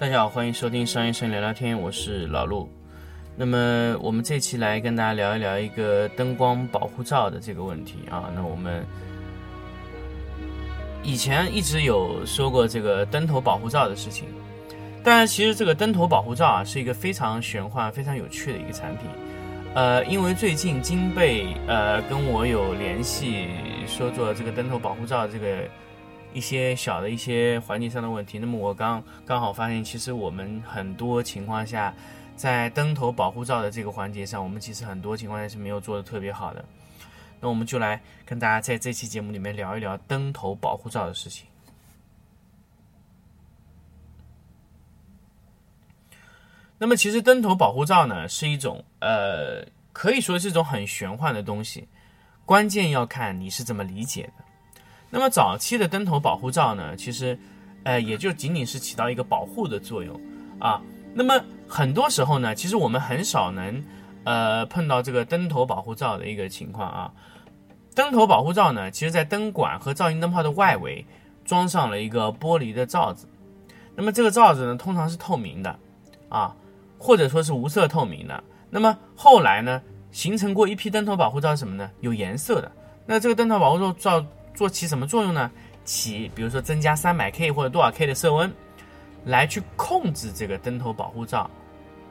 大家好，欢迎收听商业生聊聊天，我是老陆。那么我们这期来跟大家聊一聊一个灯光保护罩的这个问题啊。那我们以前一直有说过这个灯头保护罩的事情，但其实这个灯头保护罩啊是一个非常玄幻、非常有趣的一个产品。呃，因为最近金贝呃跟我有联系，说做这个灯头保护罩这个。一些小的一些环节上的问题，那么我刚刚好发现，其实我们很多情况下，在灯头保护罩的这个环节上，我们其实很多情况下是没有做的特别好的。那我们就来跟大家在这期节目里面聊一聊灯头保护罩的事情。那么其实灯头保护罩呢，是一种呃，可以说是一种很玄幻的东西，关键要看你是怎么理解的。那么早期的灯头保护罩呢，其实，呃，也就仅仅是起到一个保护的作用啊。那么很多时候呢，其实我们很少能，呃，碰到这个灯头保护罩的一个情况啊。灯头保护罩呢，其实在灯管和造型灯泡的外围装上了一个玻璃的罩子。那么这个罩子呢，通常是透明的啊，或者说是无色透明的。那么后来呢，形成过一批灯头保护罩什么呢？有颜色的。那这个灯头保护罩罩。做起什么作用呢？起，比如说增加三百 K 或者多少 K 的色温，来去控制这个灯头保护罩，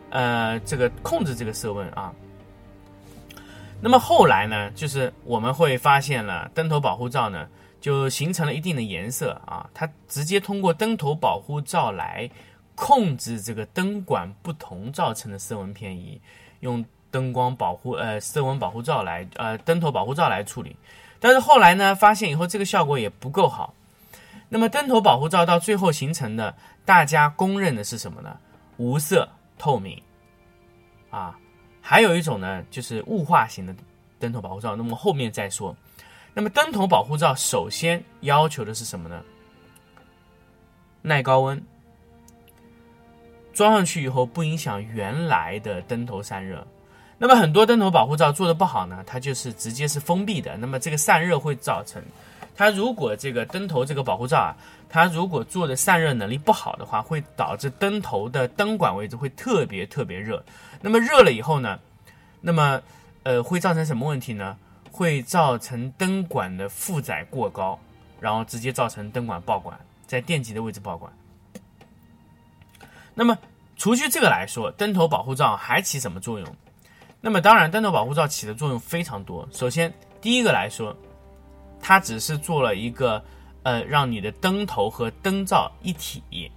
呃，这个控制这个色温啊。那么后来呢，就是我们会发现了灯头保护罩呢，就形成了一定的颜色啊，它直接通过灯头保护罩来控制这个灯管不同造成的色温偏移，用灯光保护呃色温保护罩来呃灯头保护罩来处理。但是后来呢，发现以后这个效果也不够好。那么灯头保护罩到最后形成的，大家公认的是什么呢？无色透明，啊，还有一种呢，就是雾化型的灯头保护罩。那么后面再说。那么灯头保护罩首先要求的是什么呢？耐高温，装上去以后不影响原来的灯头散热。那么很多灯头保护罩做的不好呢，它就是直接是封闭的。那么这个散热会造成，它如果这个灯头这个保护罩啊，它如果做的散热能力不好的话，会导致灯头的灯管位置会特别特别热。那么热了以后呢，那么呃会造成什么问题呢？会造成灯管的负载过高，然后直接造成灯管爆管，在电极的位置爆管。那么除去这个来说，灯头保护罩还起什么作用？那么当然，灯头保护罩起的作用非常多。首先，第一个来说，它只是做了一个呃，让你的灯头和灯罩一体。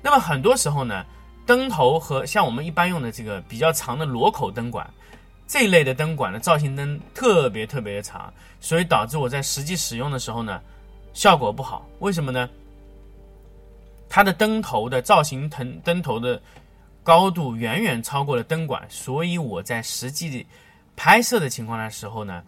那么很多时候呢，灯头和像我们一般用的这个比较长的螺口灯管这一类的灯管的造型灯特别特别的长，所以导致我在实际使用的时候呢，效果不好。为什么呢？它的灯头的造型灯灯头的。高度远远超过了灯管，所以我在实际拍摄的情况的时候呢，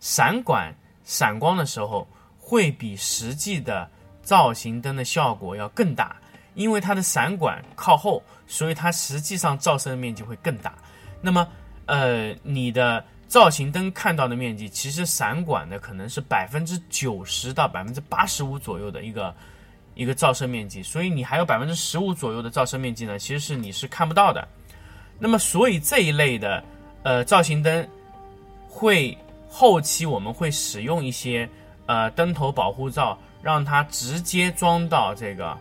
闪管闪光的时候会比实际的造型灯的效果要更大，因为它的闪管靠后，所以它实际上照射的面积会更大。那么，呃，你的造型灯看到的面积，其实闪管的可能是百分之九十到百分之八十五左右的一个。一个照射面积，所以你还有百分之十五左右的照射面积呢，其实是你是看不到的。那么，所以这一类的呃造型灯，会后期我们会使用一些呃灯头保护罩，让它直接装到这个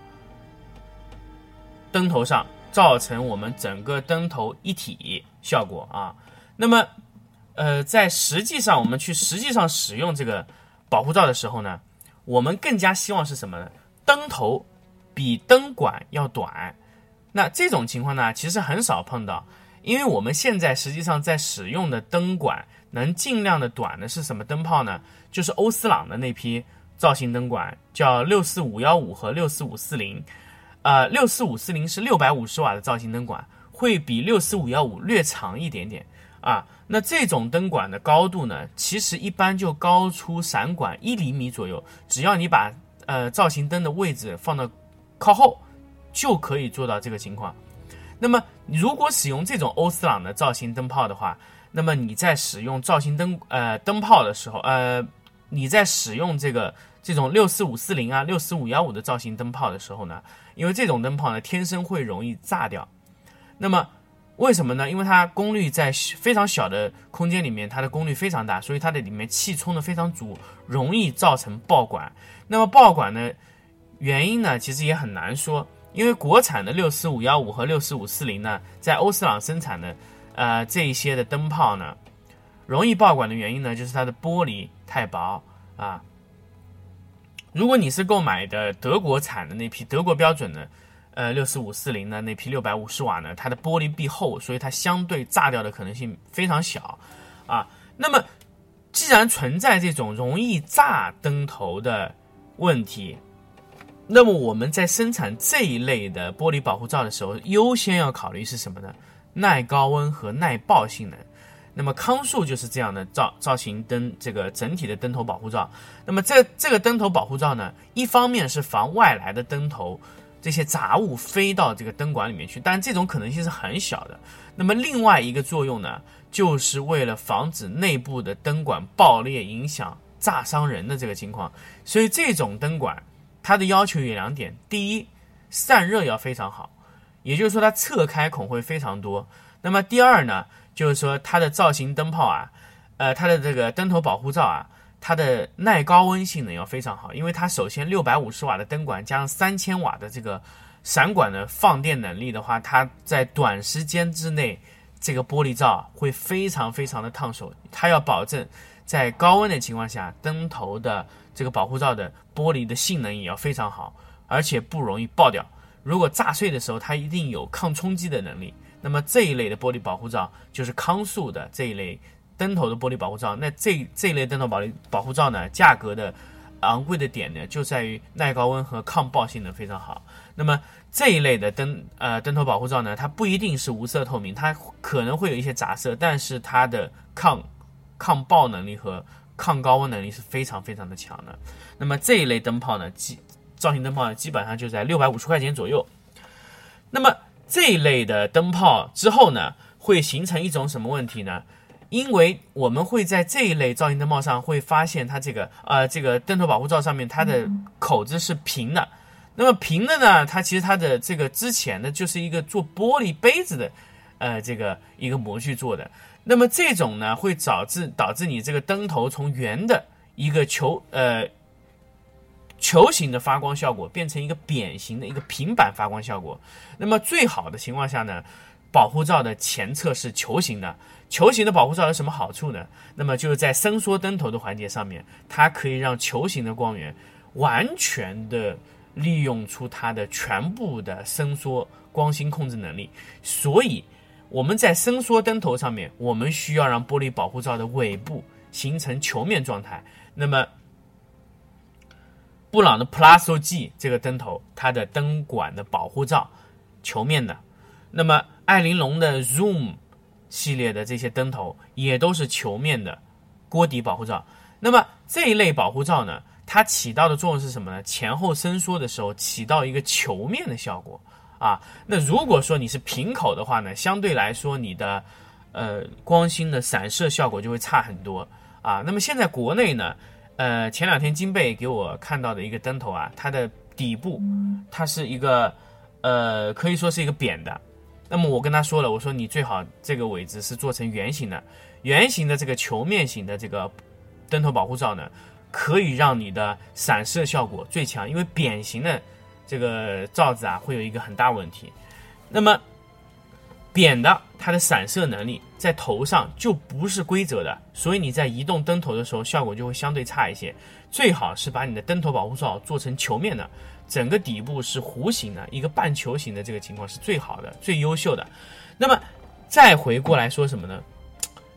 灯头上，造成我们整个灯头一体效果啊。那么，呃，在实际上我们去实际上使用这个保护罩的时候呢，我们更加希望是什么呢？灯头比灯管要短，那这种情况呢，其实很少碰到，因为我们现在实际上在使用的灯管能尽量的短的是什么灯泡呢？就是欧司朗的那批造型灯管，叫六四五幺五和六四五四零，呃，六四五四零是六百五十瓦的造型灯管，会比六四五幺五略长一点点啊。那这种灯管的高度呢，其实一般就高出散管一厘米左右。只要你把呃造型灯的位置放到靠后，就可以做到这个情况。那么，如果使用这种欧司朗的造型灯泡的话，那么你在使用造型灯呃灯泡的时候，呃，你在使用这个这种六四五四零啊、六四五幺五的造型灯泡的时候呢，因为这种灯泡呢天生会容易炸掉。那么为什么呢？因为它功率在非常小的空间里面，它的功率非常大，所以它的里面气充的非常足，容易造成爆管。那么爆管呢，原因呢其实也很难说，因为国产的六四五幺五和六四五四零呢，在欧司朗生产的。呃，这一些的灯泡呢，容易爆管的原因呢，就是它的玻璃太薄啊。如果你是购买的德国产的那批德国标准的，呃，六四五四零的那批六百五十瓦呢，它的玻璃壁厚，所以它相对炸掉的可能性非常小啊。那么，既然存在这种容易炸灯头的问题，那么我们在生产这一类的玻璃保护罩的时候，优先要考虑是什么呢？耐高温和耐爆性能，那么康素就是这样的造造型灯，这个整体的灯头保护罩。那么这这个灯头保护罩呢，一方面是防外来的灯头这些杂物飞到这个灯管里面去，但这种可能性是很小的。那么另外一个作用呢，就是为了防止内部的灯管爆裂影响炸伤人的这个情况。所以这种灯管它的要求有两点：第一，散热要非常好。也就是说，它侧开孔会非常多。那么第二呢，就是说它的造型灯泡啊，呃，它的这个灯头保护罩啊，它的耐高温性能要非常好。因为它首先六百五十瓦的灯管加上三千瓦的这个闪管的放电能力的话，它在短时间之内，这个玻璃罩会非常非常的烫手。它要保证在高温的情况下，灯头的这个保护罩的玻璃的性能也要非常好，而且不容易爆掉。如果炸碎的时候，它一定有抗冲击的能力。那么这一类的玻璃保护罩就是康素的这一类灯头的玻璃保护罩。那这这一类灯头保保护罩呢，价格的昂贵的点呢，就在于耐高温和抗爆性能非常好。那么这一类的灯呃灯头保护罩呢，它不一定是无色透明，它可能会有一些杂色，但是它的抗抗爆能力和抗高温能力是非常非常的强的。那么这一类灯泡呢，基造型灯泡呢，基本上就在六百五十块钱左右。那么这一类的灯泡之后呢，会形成一种什么问题呢？因为我们会在这一类造型灯泡上会发现，它这个呃这个灯头保护罩上面它的口子是平的。那么平的呢，它其实它的这个之前呢就是一个做玻璃杯子的呃这个一个模具做的。那么这种呢会导致导致你这个灯头从圆的一个球呃。球形的发光效果变成一个扁形的一个平板发光效果。那么最好的情况下呢，保护罩的前侧是球形的。球形的保护罩有什么好处呢？那么就是在伸缩灯头的环节上面，它可以让球形的光源完全的利用出它的全部的伸缩光芯控制能力。所以我们在伸缩灯头上面，我们需要让玻璃保护罩的尾部形成球面状态。那么布朗的 Plus G 这个灯头，它的灯管的保护罩球面的。那么艾琳龙的 Zoom 系列的这些灯头也都是球面的锅底保护罩。那么这一类保护罩呢，它起到的作用是什么呢？前后伸缩的时候起到一个球面的效果啊。那如果说你是平口的话呢，相对来说你的呃光芯的散射效果就会差很多啊。那么现在国内呢？呃，前两天金贝给我看到的一个灯头啊，它的底部它是一个呃，可以说是一个扁的。那么我跟他说了，我说你最好这个尾子是做成圆形的，圆形的这个球面型的这个灯头保护罩呢，可以让你的散射效果最强。因为扁形的这个罩子啊，会有一个很大问题。那么扁的，它的散射能力在头上就不是规则的，所以你在移动灯头的时候，效果就会相对差一些。最好是把你的灯头保护罩做成球面的，整个底部是弧形的，一个半球形的这个情况是最好的、最优秀的。那么再回过来说什么呢？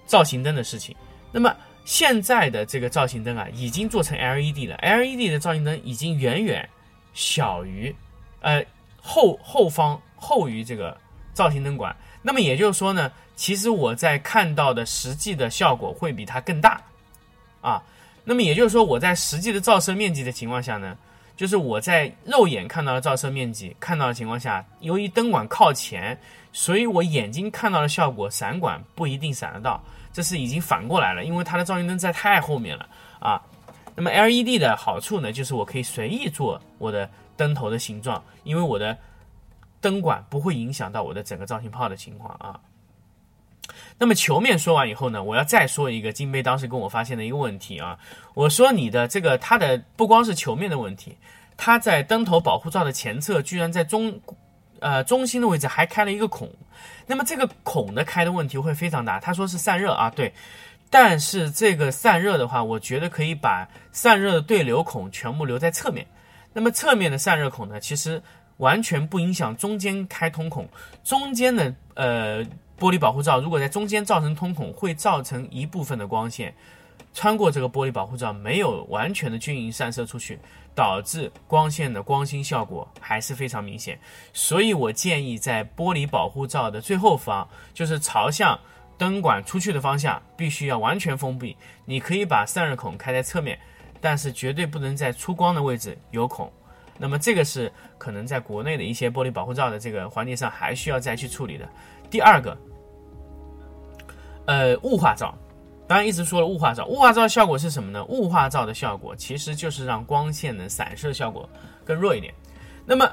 造型灯的事情。那么现在的这个造型灯啊，已经做成 LED 了，LED 的造型灯已经远远小于，呃后后方后于这个造型灯管。那么也就是说呢，其实我在看到的实际的效果会比它更大啊。那么也就是说，我在实际的照射面积的情况下呢，就是我在肉眼看到的照射面积看到的情况下，由于灯管靠前，所以我眼睛看到的效果，闪管不一定闪得到。这是已经反过来了，因为它的照明灯在太后面了啊。那么 LED 的好处呢，就是我可以随意做我的灯头的形状，因为我的灯管不会影响到我的整个造型炮的情况啊。那么球面说完以后呢，我要再说一个金杯当时跟我发现的一个问题啊。我说你的这个它的不光是球面的问题，它在灯头保护罩的前侧居然在中呃中心的位置还开了一个孔，那么这个孔的开的问题会非常大。他说是散热啊，对。但是这个散热的话，我觉得可以把散热的对流孔全部留在侧面。那么侧面的散热孔呢，其实完全不影响中间开通孔。中间的呃玻璃保护罩如果在中间造成通孔，会造成一部分的光线穿过这个玻璃保护罩，没有完全的均匀散射出去，导致光线的光芯效果还是非常明显。所以我建议在玻璃保护罩的最后方，就是朝向。灯管出去的方向必须要完全封闭。你可以把散热孔开在侧面，但是绝对不能在出光的位置有孔。那么这个是可能在国内的一些玻璃保护罩的这个环节上还需要再去处理的。第二个，呃，雾化罩，当然一直说了雾化罩，雾化罩效果是什么呢？雾化罩的效果其实就是让光线的散射效果更弱一点。那么，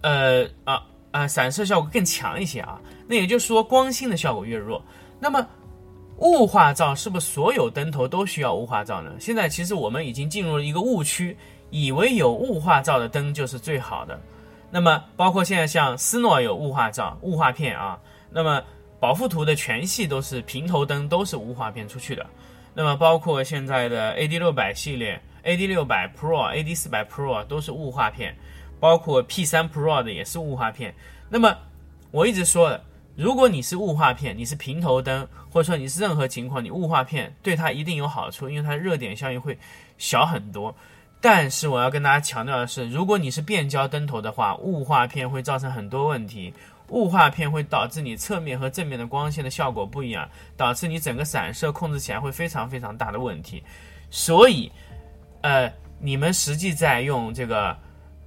呃啊。啊，散射效果更强一些啊，那也就是说光芯的效果越弱。那么雾化罩是不是所有灯头都需要雾化罩呢？现在其实我们已经进入了一个误区，以为有雾化罩的灯就是最好的。那么包括现在像斯诺有雾化罩、雾化片啊，那么宝富图的全系都是平头灯，都是雾化片出去的。那么包括现在的 AD 六百系列、AD 六百 Pro、AD 四百 Pro 都是雾化片。包括 P3 Pro 的也是雾化片。那么我一直说的，如果你是雾化片，你是平头灯，或者说你是任何情况，你雾化片对它一定有好处，因为它热点效应会小很多。但是我要跟大家强调的是，如果你是变焦灯头的话，雾化片会造成很多问题。雾化片会导致你侧面和正面的光线的效果不一样，导致你整个散射控制起来会非常非常大的问题。所以，呃，你们实际在用这个。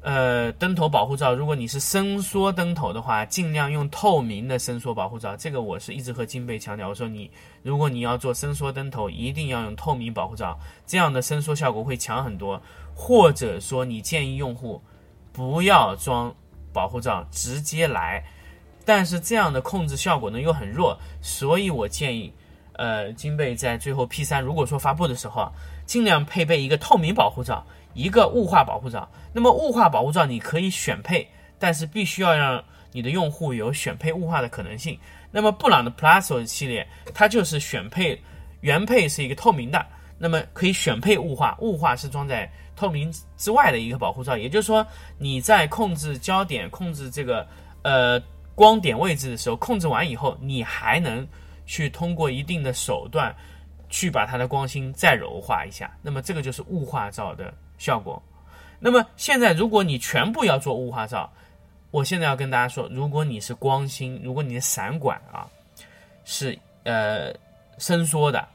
呃，灯头保护罩，如果你是伸缩灯头的话，尽量用透明的伸缩保护罩。这个我是一直和金贝强调，我说你如果你要做伸缩灯头，一定要用透明保护罩，这样的伸缩效果会强很多。或者说，你建议用户不要装保护罩，直接来。但是这样的控制效果呢又很弱，所以我建议，呃，金贝在最后 P 三如果说发布的时候，尽量配备一个透明保护罩。一个雾化保护罩，那么雾化保护罩你可以选配，但是必须要让你的用户有选配雾化的可能性。那么布朗的 Plus 系列，它就是选配原配是一个透明的，那么可以选配雾化，雾化是装在透明之外的一个保护罩。也就是说，你在控制焦点、控制这个呃光点位置的时候，控制完以后，你还能去通过一定的手段去把它的光芯再柔化一下。那么这个就是雾化罩的。效果，那么现在如果你全部要做雾化罩，我现在要跟大家说，如果你是光芯，如果你的散管啊是呃伸缩的，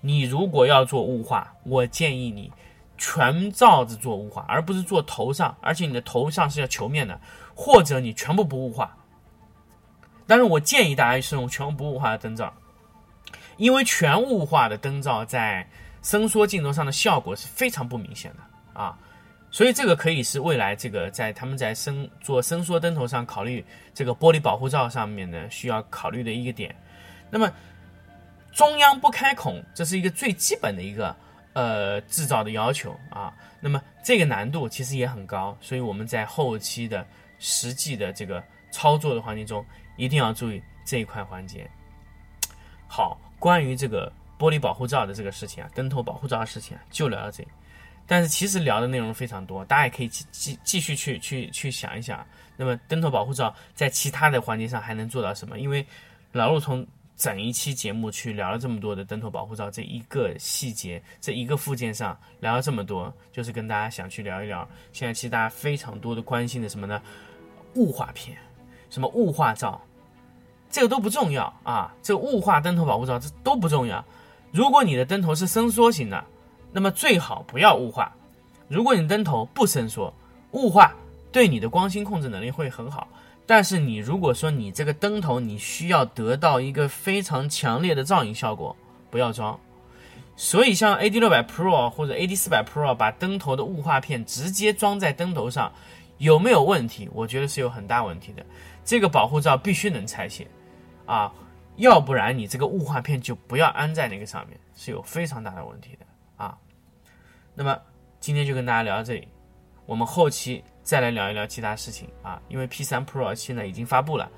你如果要做雾化，我建议你全罩子做雾化，而不是做头上，而且你的头上是要球面的，或者你全部不雾化。但是我建议大家是用全部雾化的灯罩，因为全雾化的灯罩在伸缩镜头上的效果是非常不明显的。啊，所以这个可以是未来这个在他们在伸做伸缩灯头上考虑这个玻璃保护罩上面呢需要考虑的一个点。那么中央不开孔，这是一个最基本的一个呃制造的要求啊。那么这个难度其实也很高，所以我们在后期的实际的这个操作的环节中一定要注意这一块环节。好，关于这个玻璃保护罩的这个事情啊，灯头保护罩的事情啊，就聊到这里。但是其实聊的内容非常多，大家也可以继继继续去去去想一想。那么灯头保护罩在其他的环节上还能做到什么？因为老陆从整一期节目去聊了这么多的灯头保护罩这一个细节这一个附件上聊了这么多，就是跟大家想去聊一聊。现在其实大家非常多的关心的什么呢？雾化片，什么雾化罩，这个都不重要啊，这雾化灯头保护罩这都不重要。如果你的灯头是伸缩型的，那么最好不要雾化。如果你灯头不伸缩，雾化对你的光芯控制能力会很好。但是你如果说你这个灯头你需要得到一个非常强烈的照影效果，不要装。所以像 AD 六百 Pro 或者 AD 四百 Pro 把灯头的雾化片直接装在灯头上，有没有问题？我觉得是有很大问题的。这个保护罩必须能拆卸啊，要不然你这个雾化片就不要安在那个上面，是有非常大的问题的啊。那么今天就跟大家聊到这里，我们后期。再来聊一聊其他事情啊，因为 P3 Pro 现在已经发布了，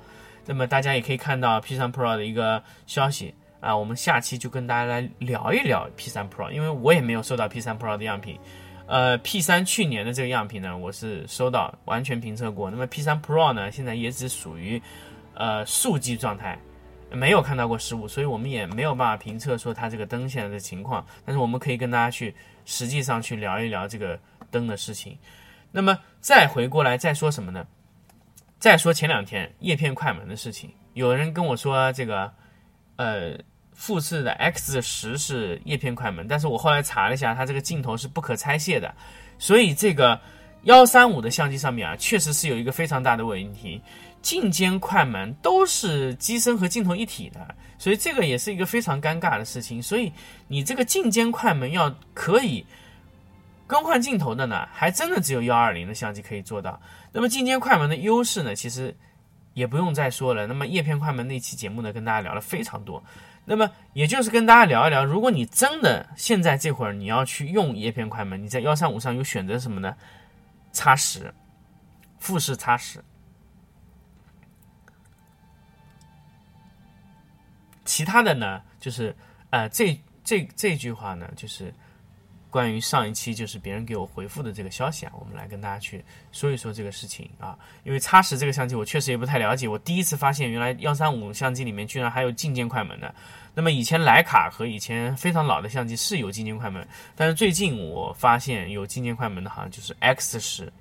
那么大家也可以看到 P3 Pro 的一个消息啊，我们下期就跟大家来聊一聊 P3 Pro，因为我也没有收到 P3 Pro 的样品，呃，P3 去年的这个样品呢，我是收到完全评测过，那么 P3 Pro 呢，现在也只属于呃数据状态，没有看到过失误，所以我们也没有办法评测说它这个灯现在的情况，但是我们可以跟大家去实际上去聊一聊这个灯的事情。那么再回过来再说什么呢？再说前两天叶片快门的事情，有人跟我说这个，呃，富士的 X 十是叶片快门，但是我后来查了一下，它这个镜头是不可拆卸的，所以这个幺三五的相机上面啊，确实是有一个非常大的问题，镜间快门都是机身和镜头一体的，所以这个也是一个非常尴尬的事情，所以你这个镜间快门要可以。更换镜头的呢，还真的只有幺二零的相机可以做到。那么镜间快门的优势呢，其实也不用再说了。那么叶片快门那期节目呢，跟大家聊了非常多。那么也就是跟大家聊一聊，如果你真的现在这会儿你要去用叶片快门，你在幺三五上有选择什么呢？叉十，富士叉十。其他的呢，就是呃，这这这句话呢，就是。关于上一期就是别人给我回复的这个消息啊，我们来跟大家去说一说这个事情啊。因为叉十这个相机我确实也不太了解，我第一次发现原来幺三五相机里面居然还有镜间快门的。那么以前徕卡和以前非常老的相机是有镜间快门，但是最近我发现有镜间快门的好像就是 X 十，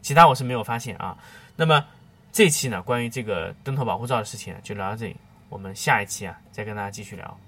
其他我是没有发现啊。那么这期呢，关于这个灯头保护罩的事情就聊到这里，我们下一期啊再跟大家继续聊。